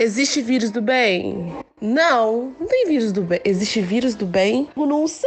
Existe vírus do bem? Não, não tem vírus do bem. Existe vírus do bem? Eu não sei.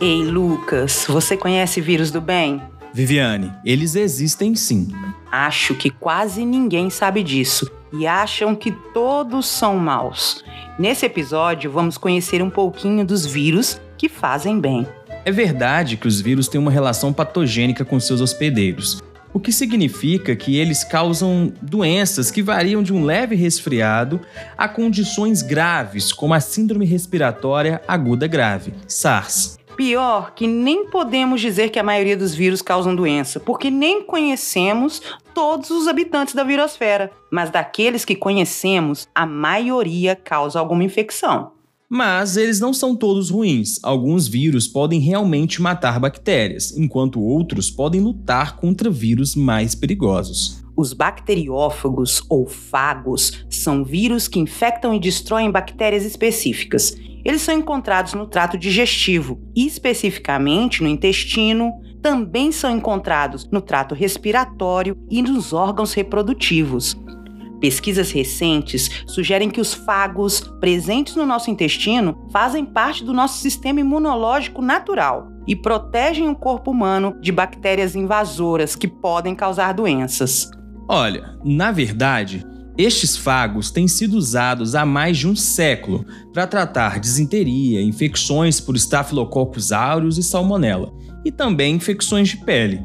Ei, Lucas, você conhece vírus do bem? Viviane, eles existem sim. Acho que quase ninguém sabe disso e acham que todos são maus. Nesse episódio, vamos conhecer um pouquinho dos vírus que fazem bem. É verdade que os vírus têm uma relação patogênica com seus hospedeiros, o que significa que eles causam doenças que variam de um leve resfriado a condições graves, como a Síndrome Respiratória Aguda Grave, SARS. Pior que nem podemos dizer que a maioria dos vírus causam doença, porque nem conhecemos todos os habitantes da virosfera. Mas daqueles que conhecemos, a maioria causa alguma infecção. Mas eles não são todos ruins. Alguns vírus podem realmente matar bactérias, enquanto outros podem lutar contra vírus mais perigosos. Os bacteriófagos ou fagos são vírus que infectam e destroem bactérias específicas. Eles são encontrados no trato digestivo, especificamente no intestino, também são encontrados no trato respiratório e nos órgãos reprodutivos. Pesquisas recentes sugerem que os fagos presentes no nosso intestino fazem parte do nosso sistema imunológico natural e protegem o corpo humano de bactérias invasoras que podem causar doenças. Olha, na verdade, estes fagos têm sido usados há mais de um século para tratar disenteria, infecções por Staphylococcus aureus e salmonella, e também infecções de pele.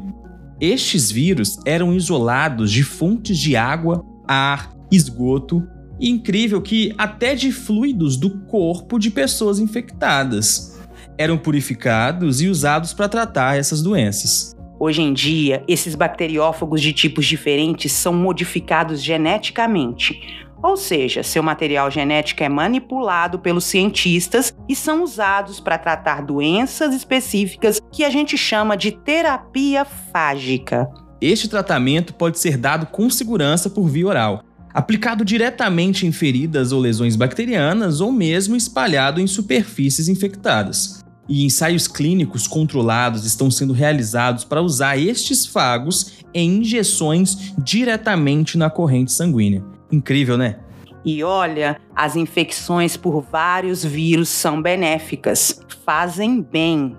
Estes vírus eram isolados de fontes de água, ar, esgoto e incrível que até de fluidos do corpo de pessoas infectadas. Eram purificados e usados para tratar essas doenças. Hoje em dia, esses bacteriófagos de tipos diferentes são modificados geneticamente. Ou seja, seu material genético é manipulado pelos cientistas e são usados para tratar doenças específicas que a gente chama de terapia fágica. Este tratamento pode ser dado com segurança por via oral, aplicado diretamente em feridas ou lesões bacterianas ou mesmo espalhado em superfícies infectadas e ensaios clínicos controlados estão sendo realizados para usar estes fagos em injeções diretamente na corrente sanguínea. Incrível, né? E olha, as infecções por vários vírus são benéficas, fazem bem.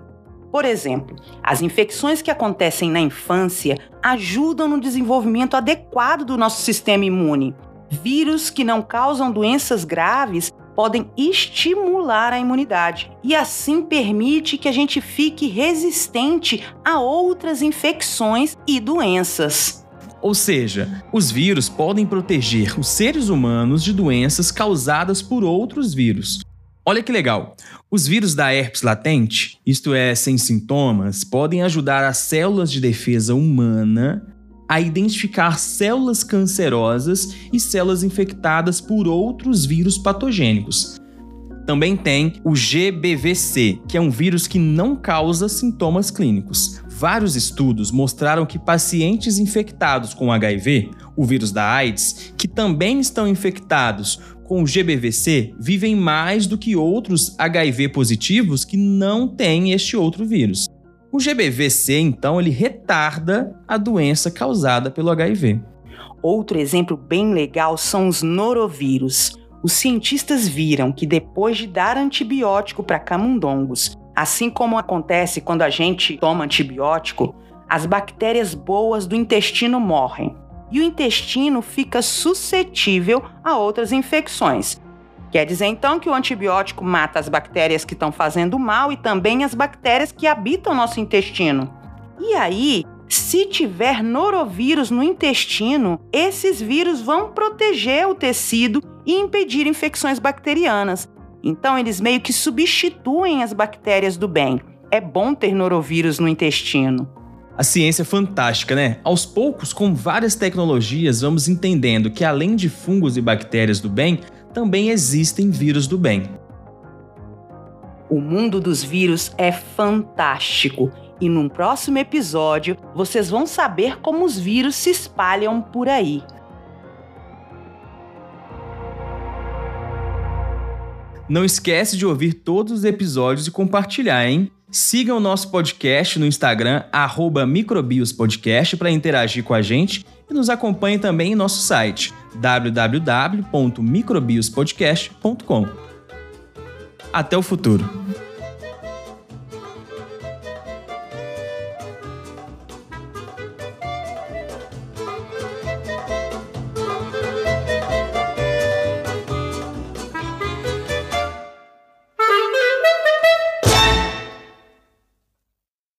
Por exemplo, as infecções que acontecem na infância ajudam no desenvolvimento adequado do nosso sistema imune. Vírus que não causam doenças graves podem estimular a imunidade e assim permite que a gente fique resistente a outras infecções e doenças. Ou seja, os vírus podem proteger os seres humanos de doenças causadas por outros vírus. Olha que legal! Os vírus da herpes latente, isto é, sem sintomas, podem ajudar as células de defesa humana a identificar células cancerosas e células infectadas por outros vírus patogênicos. Também tem o GBVC, que é um vírus que não causa sintomas clínicos. Vários estudos mostraram que pacientes infectados com HIV, o vírus da AIDS, que também estão infectados com o GBVC, vivem mais do que outros HIV positivos que não têm este outro vírus. O GBVC, então, ele retarda a doença causada pelo HIV. Outro exemplo bem legal são os norovírus. Os cientistas viram que depois de dar antibiótico para camundongos, assim como acontece quando a gente toma antibiótico, as bactérias boas do intestino morrem e o intestino fica suscetível a outras infecções, Quer dizer então que o antibiótico mata as bactérias que estão fazendo mal e também as bactérias que habitam nosso intestino. E aí, se tiver norovírus no intestino, esses vírus vão proteger o tecido e impedir infecções bacterianas. Então, eles meio que substituem as bactérias do bem. É bom ter norovírus no intestino. A ciência é fantástica, né? Aos poucos, com várias tecnologias, vamos entendendo que além de fungos e bactérias do bem, também existem vírus do bem. O mundo dos vírus é fantástico e num próximo episódio vocês vão saber como os vírus se espalham por aí. Não esquece de ouvir todos os episódios e compartilhar, hein? Siga o nosso podcast no Instagram, microbiospodcast, para interagir com a gente e nos acompanhe também em nosso site www.microbiospodcast.com. Até o futuro!